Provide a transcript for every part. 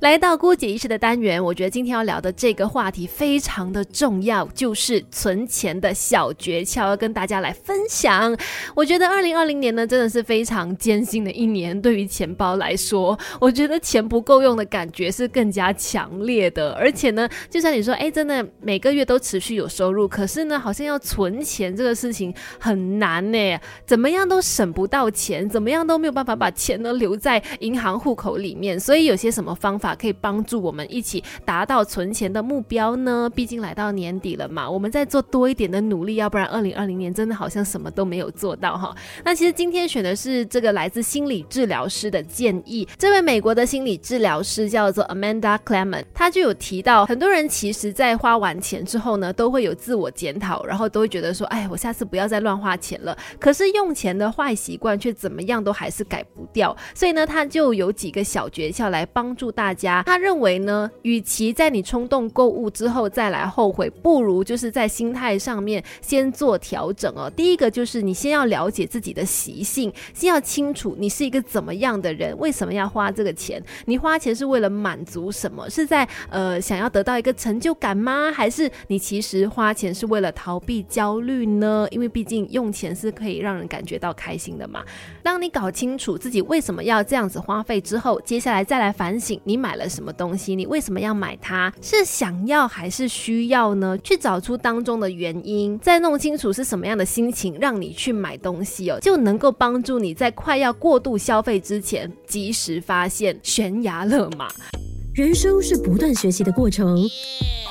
来到姑姐仪式的单元，我觉得今天要聊的这个话题非常的重要，就是存钱的小诀窍，要跟大家来分享。我觉得二零二零年呢，真的是非常艰辛的一年，对于钱包来说，我觉得钱不够用的感觉是更加强烈的。而且呢，就像你说，哎，真的每个月都持续有收入，可是呢，好像要存钱这个事情很难呢，怎么样都省不到钱，怎么样都没有办法把钱呢留在银行户口里面，所以有些什么方法？可以帮助我们一起达到存钱的目标呢？毕竟来到年底了嘛，我们再做多一点的努力，要不然二零二零年真的好像什么都没有做到哈。那其实今天选的是这个来自心理治疗师的建议，这位美国的心理治疗师叫做 Amanda Clement，他就有提到，很多人其实在花完钱之后呢，都会有自我检讨，然后都会觉得说，哎，我下次不要再乱花钱了。可是用钱的坏习惯却怎么样都还是改不掉，所以呢，他就有几个小诀窍来帮助大家。家他认为呢，与其在你冲动购物之后再来后悔，不如就是在心态上面先做调整哦。第一个就是你先要了解自己的习性，先要清楚你是一个怎么样的人，为什么要花这个钱？你花钱是为了满足什么？是在呃想要得到一个成就感吗？还是你其实花钱是为了逃避焦虑呢？因为毕竟用钱是可以让人感觉到开心的嘛。当你搞清楚自己为什么要这样子花费之后，接下来再来反省你买。买了什么东西？你为什么要买它？是想要还是需要呢？去找出当中的原因，再弄清楚是什么样的心情让你去买东西哦，就能够帮助你在快要过度消费之前，及时发现悬崖勒马。人生是不断学习的过程。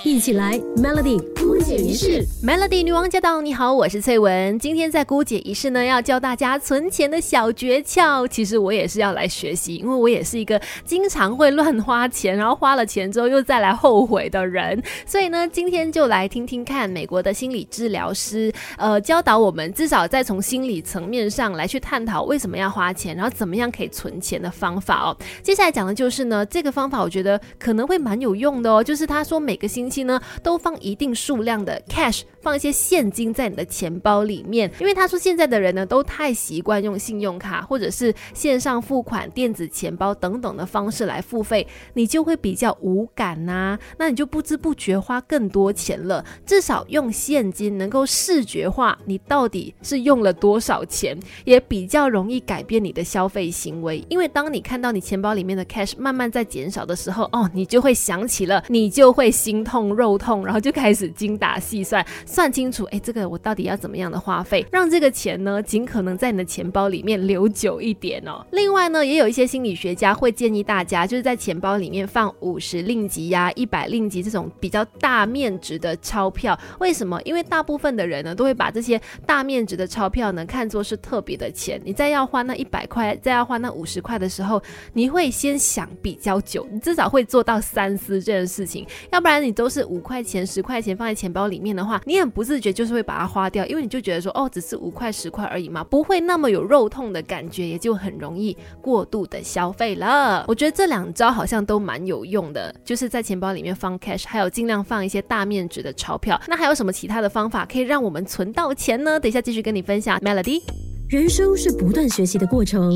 一起来，Melody 姑姐仪式，Melody 女王驾到！你好，我是翠文。今天在姑姐仪式呢，要教大家存钱的小诀窍。其实我也是要来学习，因为我也是一个经常会乱花钱，然后花了钱之后又再来后悔的人。所以呢，今天就来听听看美国的心理治疗师，呃，教导我们至少在从心理层面上来去探讨为什么要花钱，然后怎么样可以存钱的方法哦。接下来讲的就是呢，这个方法我觉得可能会蛮有用的哦。就是他说每个星期呢，都放一定数量的 cash，放一些现金在你的钱包里面，因为他说现在的人呢，都太习惯用信用卡或者是线上付款、电子钱包等等的方式来付费，你就会比较无感呐，那你就不知不觉花更多钱了。至少用现金能够视觉化你到底是用了多少钱，也比较容易改变你的消费行为。因为当你看到你钱包里面的 cash 慢慢在减少的时候，哦，你就会想起了，你就会心痛。肉痛，然后就开始精打细算，算清楚，哎，这个我到底要怎么样的花费，让这个钱呢，尽可能在你的钱包里面留久一点哦。另外呢，也有一些心理学家会建议大家，就是在钱包里面放五十令吉呀、一百令吉这种比较大面值的钞票。为什么？因为大部分的人呢，都会把这些大面值的钞票呢，看作是特别的钱。你再要花那一百块，再要花那五十块的时候，你会先想比较久，你至少会做到三思这件事情，要不然你都。是五块钱、十块钱放在钱包里面的话，你很不自觉就是会把它花掉，因为你就觉得说，哦，只是五块、十块而已嘛，不会那么有肉痛的感觉，也就很容易过度的消费了。我觉得这两招好像都蛮有用的，就是在钱包里面放 cash，还有尽量放一些大面值的钞票。那还有什么其他的方法可以让我们存到钱呢？等一下继续跟你分享。Melody，人生是不断学习的过程，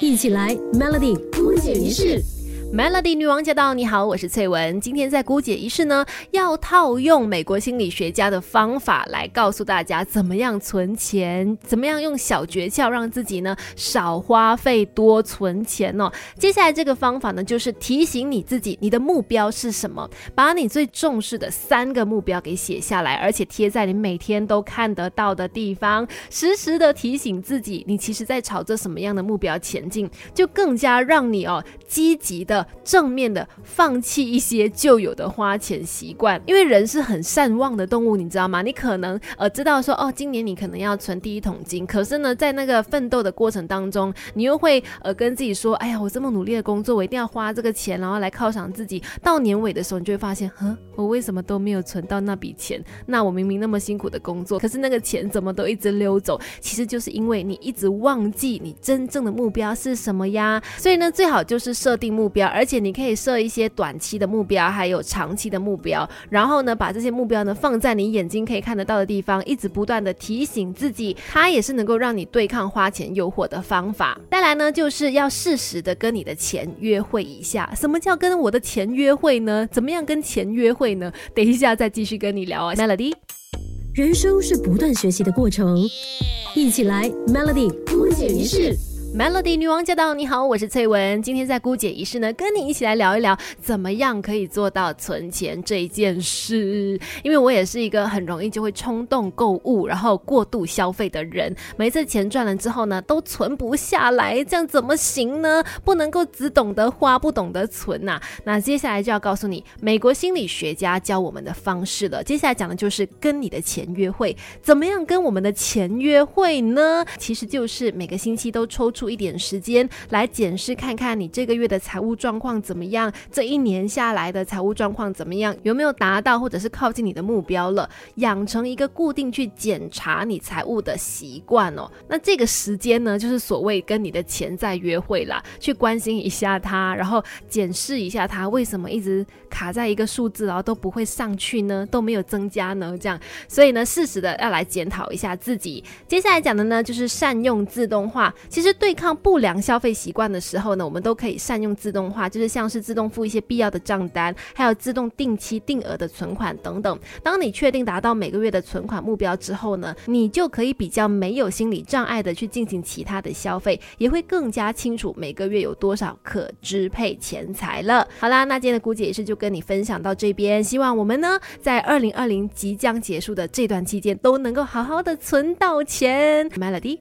一起来 Melody 不解一式。Melody 女王驾到！你好，我是翠文。今天在姑姐仪式呢，要套用美国心理学家的方法来告诉大家怎么样存钱，怎么样用小诀窍让自己呢少花费多存钱哦。接下来这个方法呢，就是提醒你自己，你的目标是什么，把你最重视的三个目标给写下来，而且贴在你每天都看得到的地方，时时的提醒自己，你其实在朝着什么样的目标前进，就更加让你哦积极的。正面的放弃一些旧有的花钱习惯，因为人是很善忘的动物，你知道吗？你可能呃知道说哦，今年你可能要存第一桶金，可是呢，在那个奋斗的过程当中，你又会呃跟自己说，哎呀，我这么努力的工作，我一定要花这个钱，然后来犒赏自己。到年尾的时候，你就会发现，哼，我为什么都没有存到那笔钱？那我明明那么辛苦的工作，可是那个钱怎么都一直溜走？其实就是因为你一直忘记你真正的目标是什么呀。所以呢，最好就是设定目标。而且你可以设一些短期的目标，还有长期的目标，然后呢，把这些目标呢放在你眼睛可以看得到的地方，一直不断的提醒自己，它也是能够让你对抗花钱诱惑的方法。再来呢，就是要适时的跟你的钱约会一下。什么叫跟我的钱约会呢？怎么样跟钱约会呢？等一下再继续跟你聊啊，Melody。人生是不断学习的过程，一起来 Melody 姑姐一式。Melody 女王驾到！你好，我是翠文。今天在姑姐仪式呢，跟你一起来聊一聊，怎么样可以做到存钱这件事。因为我也是一个很容易就会冲动购物，然后过度消费的人。每次钱赚了之后呢，都存不下来，这样怎么行呢？不能够只懂得花，不懂得存呐。那接下来就要告诉你，美国心理学家教我们的方式了。接下来讲的就是跟你的钱约会，怎么样跟我们的钱约会呢？其实就是每个星期都抽出。出一点时间来检视看看你这个月的财务状况怎么样，这一年下来的财务状况怎么样，有没有达到或者是靠近你的目标了？养成一个固定去检查你财务的习惯哦。那这个时间呢，就是所谓跟你的钱在约会啦，去关心一下它，然后检视一下它为什么一直卡在一个数字，然后都不会上去呢，都没有增加呢？这样，所以呢，适时的要来检讨一下自己。接下来讲的呢，就是善用自动化。其实对。对抗不良消费习惯的时候呢，我们都可以善用自动化，就是像是自动付一些必要的账单，还有自动定期定额的存款等等。当你确定达到每个月的存款目标之后呢，你就可以比较没有心理障碍的去进行其他的消费，也会更加清楚每个月有多少可支配钱财了。好啦，那今天的姑姐也是就跟你分享到这边，希望我们呢在二零二零即将结束的这段期间都能够好好的存到钱。Melody。